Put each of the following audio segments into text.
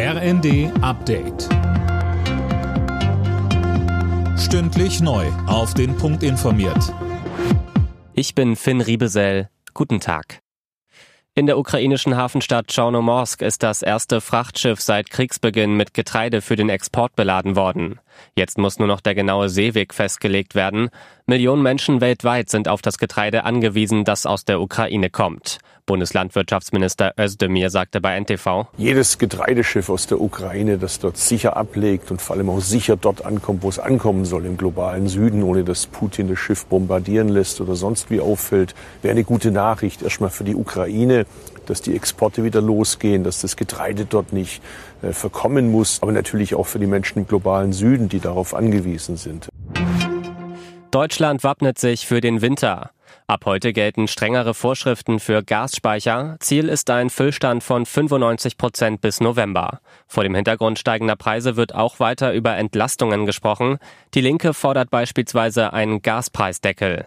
RND Update. Stündlich neu. Auf den Punkt informiert. Ich bin Finn Riebesell. Guten Tag. In der ukrainischen Hafenstadt Chornomorsk ist das erste Frachtschiff seit Kriegsbeginn mit Getreide für den Export beladen worden. Jetzt muss nur noch der genaue Seeweg festgelegt werden. Millionen Menschen weltweit sind auf das Getreide angewiesen, das aus der Ukraine kommt. Bundeslandwirtschaftsminister Özdemir sagte bei NTV. Jedes Getreideschiff aus der Ukraine, das dort sicher ablegt und vor allem auch sicher dort ankommt, wo es ankommen soll, im globalen Süden, ohne dass Putin das Schiff bombardieren lässt oder sonst wie auffällt, wäre eine gute Nachricht erstmal für die Ukraine, dass die Exporte wieder losgehen, dass das Getreide dort nicht äh, verkommen muss, aber natürlich auch für die Menschen im globalen Süden, die darauf angewiesen sind. Deutschland wappnet sich für den Winter. Ab heute gelten strengere Vorschriften für Gasspeicher. Ziel ist ein Füllstand von 95 Prozent bis November. Vor dem Hintergrund steigender Preise wird auch weiter über Entlastungen gesprochen. Die Linke fordert beispielsweise einen Gaspreisdeckel.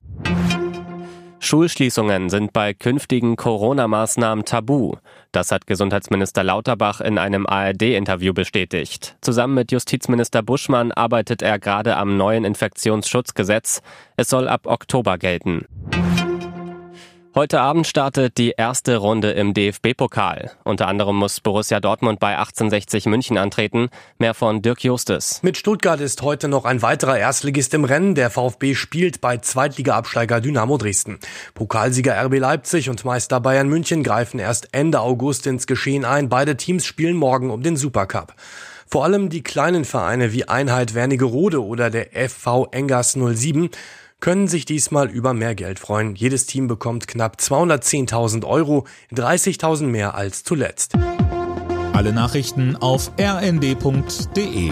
Schulschließungen sind bei künftigen Corona-Maßnahmen tabu. Das hat Gesundheitsminister Lauterbach in einem ARD-Interview bestätigt. Zusammen mit Justizminister Buschmann arbeitet er gerade am neuen Infektionsschutzgesetz. Es soll ab Oktober gelten. Heute Abend startet die erste Runde im DFB-Pokal. Unter anderem muss Borussia Dortmund bei 1860 München antreten. Mehr von Dirk Justes. Mit Stuttgart ist heute noch ein weiterer Erstligist im Rennen. Der VfB spielt bei Zweitliga-Absteiger Dynamo Dresden. Pokalsieger RB Leipzig und Meister Bayern München greifen erst Ende August ins Geschehen ein. Beide Teams spielen morgen um den Supercup. Vor allem die kleinen Vereine wie Einheit Wernigerode oder der FV Engers 07 können sich diesmal über mehr Geld freuen. Jedes Team bekommt knapp 210.000 Euro, 30.000 mehr als zuletzt. Alle Nachrichten auf rnd.de